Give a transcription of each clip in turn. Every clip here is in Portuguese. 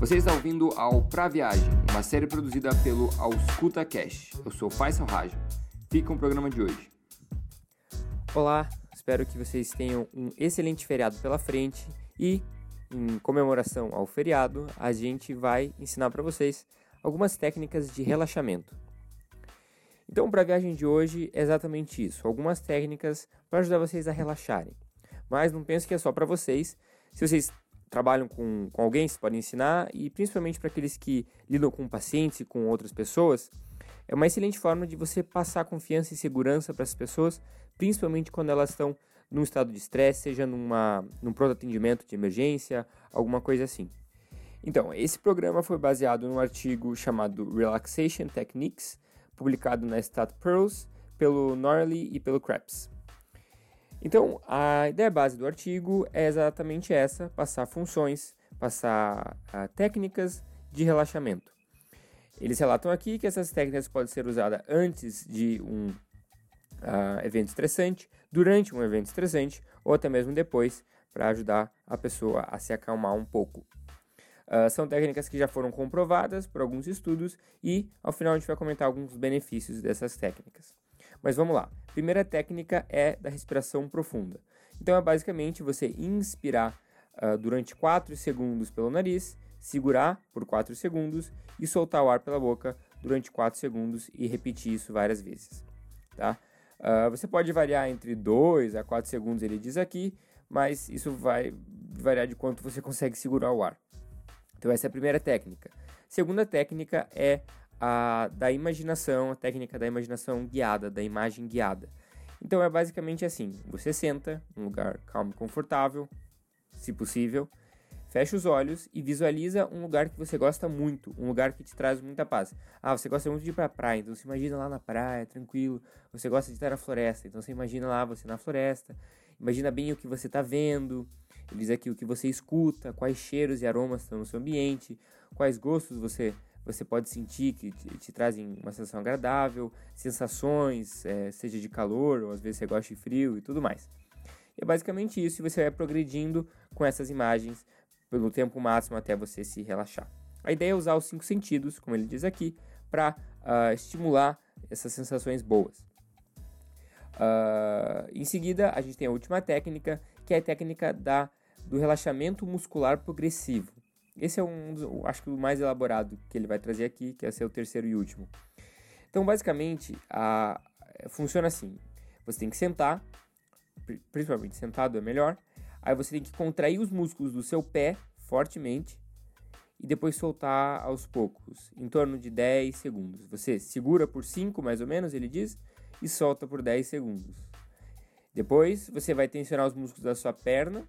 Você está ouvindo ao Pra Viagem, uma série produzida pelo Auscuta Cash. Eu sou Faisal Raja. Fica o programa de hoje. Olá, espero que vocês tenham um excelente feriado pela frente e, em comemoração ao feriado, a gente vai ensinar para vocês algumas técnicas de relaxamento. Então, para a viagem de hoje é exatamente isso, algumas técnicas para ajudar vocês a relaxarem. Mas não pense que é só para vocês. Se vocês trabalham com, com alguém, vocês podem ensinar, e principalmente para aqueles que lidam com pacientes e com outras pessoas, é uma excelente forma de você passar confiança e segurança para as pessoas, principalmente quando elas estão num estado de estresse, seja numa, num pronto atendimento de emergência, alguma coisa assim. Então, esse programa foi baseado num artigo chamado Relaxation Techniques, publicado na Stat Pearls pelo Norley e pelo Krebs. Então, a ideia base do artigo é exatamente essa: passar funções, passar uh, técnicas de relaxamento. Eles relatam aqui que essas técnicas podem ser usadas antes de um uh, evento estressante, durante um evento estressante ou até mesmo depois, para ajudar a pessoa a se acalmar um pouco. Uh, são técnicas que já foram comprovadas por alguns estudos e ao final a gente vai comentar alguns benefícios dessas técnicas. Mas vamos lá. Primeira técnica é da respiração profunda. Então é basicamente você inspirar uh, durante 4 segundos pelo nariz, segurar por 4 segundos e soltar o ar pela boca durante 4 segundos e repetir isso várias vezes. Tá? Uh, você pode variar entre 2 a 4 segundos, ele diz aqui, mas isso vai variar de quanto você consegue segurar o ar. Então essa é a primeira técnica. Segunda técnica é a da imaginação, a técnica da imaginação guiada, da imagem guiada. Então é basicamente assim: você senta num lugar calmo e confortável, se possível, fecha os olhos e visualiza um lugar que você gosta muito, um lugar que te traz muita paz. Ah, você gosta muito de ir pra praia, então você imagina lá na praia, tranquilo. Você gosta de estar na floresta, então você imagina lá você na floresta. Imagina bem o que você está vendo. Diz aqui o que você escuta, quais cheiros e aromas estão no seu ambiente, quais gostos você você pode sentir que te, te trazem uma sensação agradável, sensações, é, seja de calor ou às vezes você gosta de frio e tudo mais. E é basicamente isso, e você vai progredindo com essas imagens pelo tempo máximo até você se relaxar. A ideia é usar os cinco sentidos, como ele diz aqui, para uh, ah, estimular essas sensações boas. Uh, em seguida, a gente tem a última técnica, que é a técnica da, do relaxamento muscular progressivo. Esse é um, acho que o mais elaborado que ele vai trazer aqui, que é ser o terceiro e último. Então, basicamente, a, funciona assim: você tem que sentar, principalmente sentado é melhor. Aí você tem que contrair os músculos do seu pé fortemente e depois soltar aos poucos, em torno de 10 segundos. Você segura por 5 mais ou menos, ele diz, e solta por 10 segundos. Depois você vai tensionar os músculos da sua perna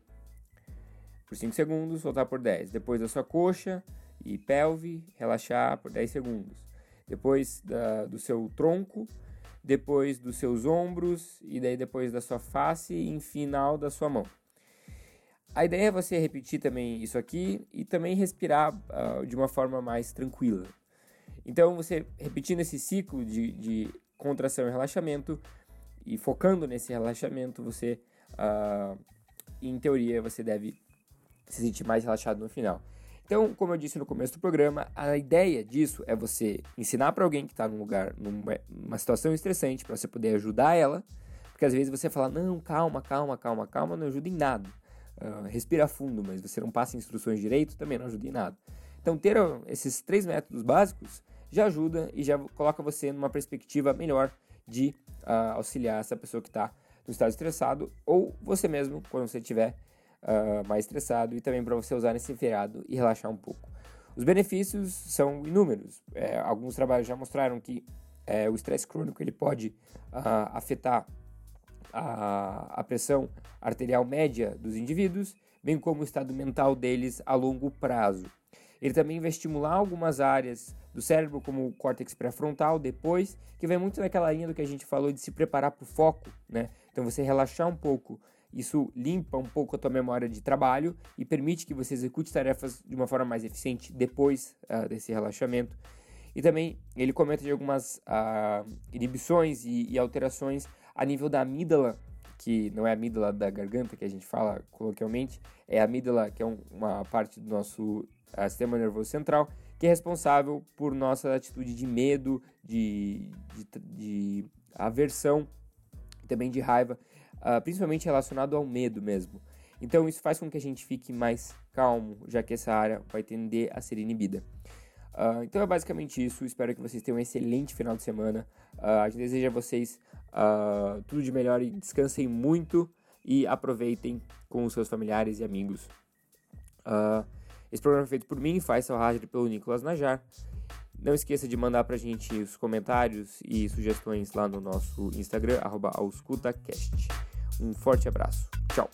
por 5 segundos, soltar por 10. Depois da sua coxa e pelve, relaxar por 10 segundos. Depois da, do seu tronco, depois dos seus ombros e daí depois da sua face e em final da sua mão. A ideia é você repetir também isso aqui e também respirar uh, de uma forma mais tranquila. Então, você repetindo esse ciclo de, de contração e relaxamento e focando nesse relaxamento, você, uh, em teoria, você deve se sentir mais relaxado no final. Então, como eu disse no começo do programa, a ideia disso é você ensinar para alguém que está num lugar, numa, situação estressante, para você poder ajudar ela, porque às vezes você fala, não, calma, calma, calma, calma, não ajuda em nada. Uh, respira fundo, mas você não passa instruções direito, também não ajuda em nada. Então, ter esses três métodos básicos já ajuda e já coloca você numa perspectiva melhor de uh, auxiliar essa pessoa que está no estado estressado, ou você mesmo, quando você estiver uh, mais estressado e também para você usar nesse feriado e relaxar um pouco. Os benefícios são inúmeros. É, alguns trabalhos já mostraram que é, o estresse crônico ele pode uh, afetar a, a pressão arterial média dos indivíduos, bem como o estado mental deles a longo prazo. Ele também vai estimular algumas áreas do cérebro, como o córtex pré-frontal, depois, que vai muito naquela linha do que a gente falou de se preparar para o foco, né? Então você relaxar um pouco isso limpa um pouco a tua memória de trabalho e permite que você execute tarefas de uma forma mais eficiente depois uh, desse relaxamento. E também ele comenta de algumas uh, inibições e, e, alterações a nível da amígdala, que não é a amígdala da garganta que a gente fala coloquialmente, é a amígdala que é um, uma parte do nosso uh, sistema nervoso central, que é responsável por nossa atitude de medo, de, de, de aversão, também de raiva, uh, principalmente relacionado ao medo mesmo. Então isso faz com que a gente fique mais calmo, já que essa área vai tender a ser inibida. Uh, então é basicamente isso. Espero que vocês tenham um excelente final de semana. Uh, a gente deseja a vocês uh, tudo de melhor e descansem muito e aproveitem com os seus familiares e amigos. esse programa é feito por mim, faz rádio pelo Nicolas Najar. Não esqueça de mandar pra gente os comentários e sugestões lá no nosso Instagram, arroba Um forte abraço. Tchau!